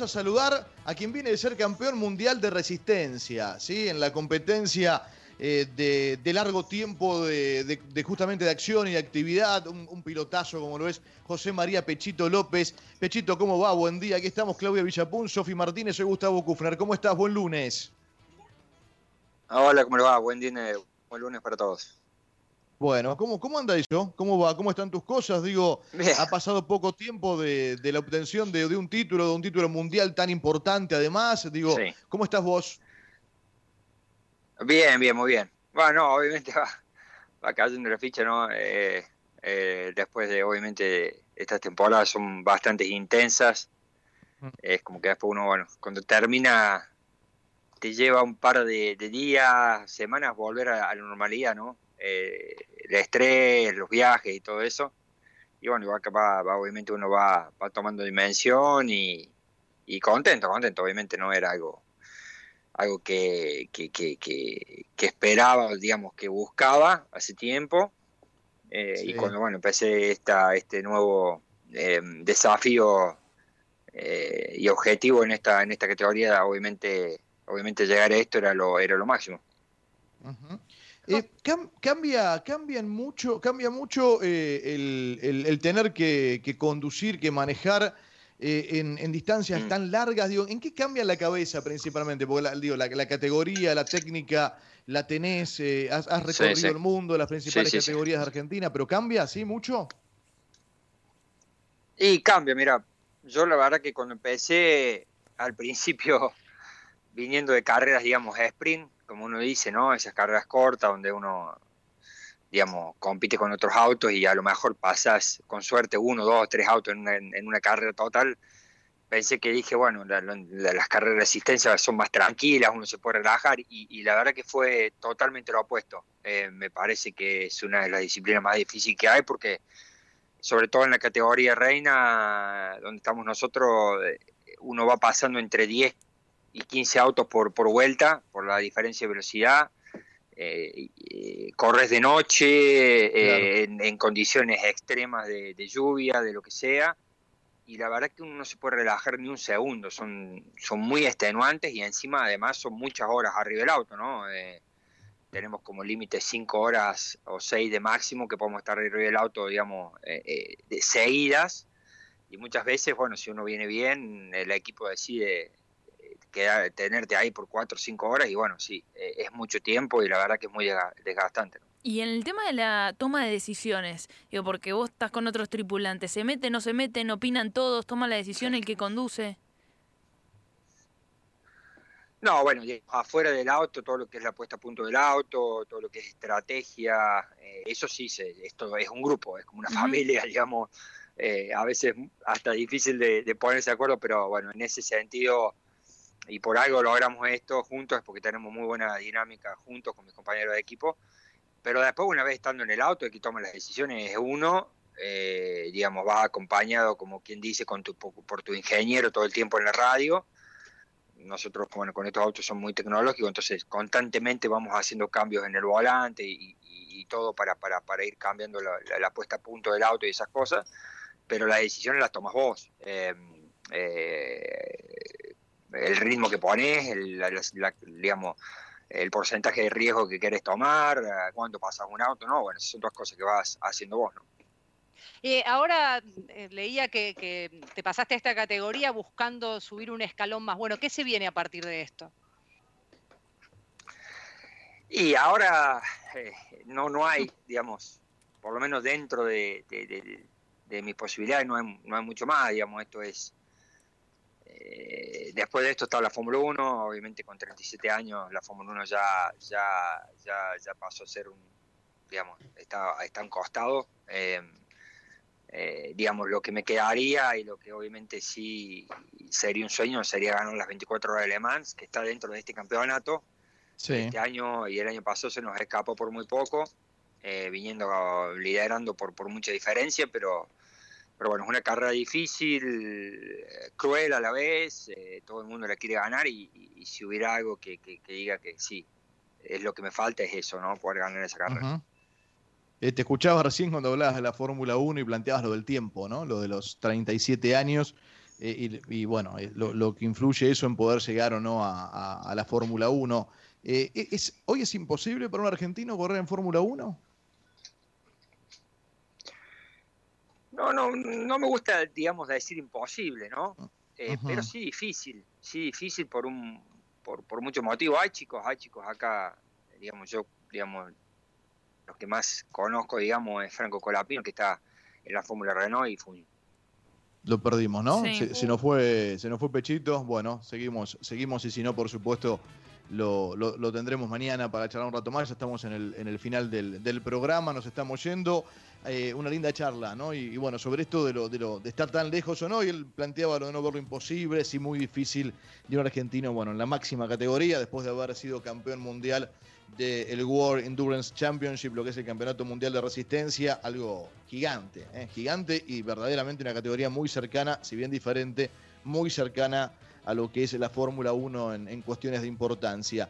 a saludar a quien viene de ser campeón mundial de resistencia, ¿sí? En la competencia eh, de, largo tiempo de, justamente de acción y de actividad, un, pilotazo como lo es José María Pechito López. Pechito, ¿cómo va? Buen día. Aquí estamos Claudia Villapun, Sofi Martínez, soy Gustavo Kufner. ¿Cómo estás? Buen lunes. Hola, ¿cómo le va? Buen día, buen lunes para todos. Bueno, ¿cómo, cómo anda eso? ¿Cómo va? ¿Cómo están tus cosas? Digo, ha pasado poco tiempo de, la obtención de, un título, de un título mundial tan importante además. Digo, ¿cómo estás vos? Bien, bien, muy bien. Bueno, obviamente va, va cayendo la ficha, ¿no? Eh, eh, después de, obviamente, estas temporadas son bastante intensas. Mm. Es como que después uno, bueno, cuando termina, te lleva un par de, días, semanas volver a la normalidad, ¿no? Eh, el estrés, los viajes y todo eso. Y bueno, va, va, obviamente uno va, va tomando dimensión y, y, contento, contento. Obviamente no era algo algo que, que, que, que, esperaba, digamos, que buscaba hace tiempo. Eh, y cuando bueno, empecé esta, este nuevo eh, desafío y objetivo en esta, en esta categoría, obviamente, obviamente llegar a esto era lo, era lo máximo. Eh, cambia, cambian mucho, cambia mucho eh, el, tener que, conducir, que manejar eh, en, distancias mm. tan largas. Digo, ¿En qué cambia la cabeza principalmente? Porque la, digo, la, categoría, la técnica, la tenés, has, recorrido el mundo, las principales categorías de Argentina, pero ¿cambia así mucho? Y cambia, mira, yo la verdad que cuando empecé al principio viniendo de carreras, digamos, sprint, como uno dice, ¿no? Esas carreras cortas donde uno, digamos, compite con otros autos y a lo mejor pasas con suerte uno, dos, tres autos en una, carrera total. Pensé que dije, bueno, las carreras de resistencia son más tranquilas, uno se puede relajar y, la verdad que fue totalmente lo opuesto. Eh, me parece que es una de las disciplinas más difíciles que hay porque, sobre todo en la categoría reina, donde estamos nosotros, eh, uno va pasando entre 10 y 15 autos por, por vuelta, por la diferencia de velocidad. Eh, corres de noche, eh, en, condiciones extremas de, lluvia, de lo que sea, y la verdad que uno no se puede relajar ni un segundo, son, son muy extenuantes y encima además son muchas horas arriba del auto, ¿no? Eh, tenemos como límite 5 horas o 6 de máximo que podemos estar arriba del auto, digamos, de seguidas, y muchas veces, bueno, si uno viene bien, el equipo decide tenerte ahí por cuatro o cinco horas y bueno, sí, eh, es mucho tiempo y la verdad que es muy desgastante. Y en el tema de la toma de decisiones, digo, porque vos estás con otros tripulantes, ¿se meten, no se meten, opinan todos, toma la decisión el que conduce? No, bueno, afuera del auto, todo lo que es la puesta a punto del auto, todo lo que es estrategia, eh, eso sí, se, esto es un grupo, es como una familia, digamos, eh, a veces hasta difícil de, ponerse de acuerdo, pero bueno, en ese sentido y por algo logramos esto juntos, es porque tenemos muy buena dinámica juntos con mis compañeros de equipo. Pero después, una vez estando en el auto, que toma las decisiones es uno, eh, digamos, va acompañado, como quien dice, con tu, por tu ingeniero todo el tiempo en la radio. Nosotros, bueno, con estos autos son muy tecnológicos, entonces constantemente vamos haciendo cambios en el volante y, todo para, para, para, ir cambiando la, puesta a punto del auto y esas cosas, pero las decisiones las tomas vos. Eh, eh, el ritmo que pones, el, digamos, el porcentaje de riesgo que quieres tomar, eh, cuánto pasas un auto, no, bueno, esas son dos cosas que vas haciendo vos, ¿no? Eh, ahora eh, leía que, te pasaste a esta categoría buscando subir un escalón más. Bueno, ¿qué se viene a partir de esto? Y ahora no, no hay, digamos, por lo menos dentro de, de mis posibilidades no hay, no hay mucho más, digamos, esto es eh, después de esto estaba la Fórmula 1, obviamente con 37 años la Fórmula 1 ya, ya, ya, ya pasó a ser un, digamos, está, está costado. Eh, eh, digamos, lo que me quedaría y lo que obviamente sí sería un sueño sería ganar las 24 horas de Le Mans, que está dentro de este campeonato. Este año y el año pasado se nos escapó por muy poco, viniendo liderando por, por mucha diferencia, pero pero bueno, es una carrera difícil, cruel a la vez, eh, todo el mundo la quiere ganar y, si hubiera algo que, diga que sí, es lo que me falta es eso, ¿no? Poder ganar esa carrera. Eh, te escuchaba recién cuando hablabas de la Fórmula 1 y planteabas lo del tiempo, ¿no? Lo de los 37 años. eh, y, bueno, eh, lo, que influye eso en poder llegar o no a, la Fórmula 1. Eh, es, ¿Hoy es imposible para un argentino correr en Fórmula 1? No, no, no me gusta, digamos, decir imposible, ¿no? Pero sí difícil, sí difícil por un, por, por muchos motivos. Hay chicos, hay chicos acá, digamos, yo, digamos, los que más conozco, digamos, es Franco Colapino, que está en la Fórmula Renault y lo perdimos, ¿no? Se, nos fue, se nos fue Pechito. Bueno, seguimos, seguimos y si no, por supuesto, lo, lo, tendremos mañana para charlar un rato más. Ya estamos en el, en el final del, del programa, nos estamos yendo. Eh, una linda charla, ¿no? Y, bueno, sobre esto de lo, de lo de estar tan lejos o no, y él planteaba lo de no verlo imposible, sí muy difícil de un argentino, bueno, en la máxima categoría, después de haber sido campeón mundial del World Endurance Championship, lo que es el Campeonato Mundial de Resistencia, algo gigante, ¿eh? gigante y verdaderamente una categoría muy cercana, si bien diferente, muy cercana a lo que es la Fórmula 1 en cuestiones de importancia.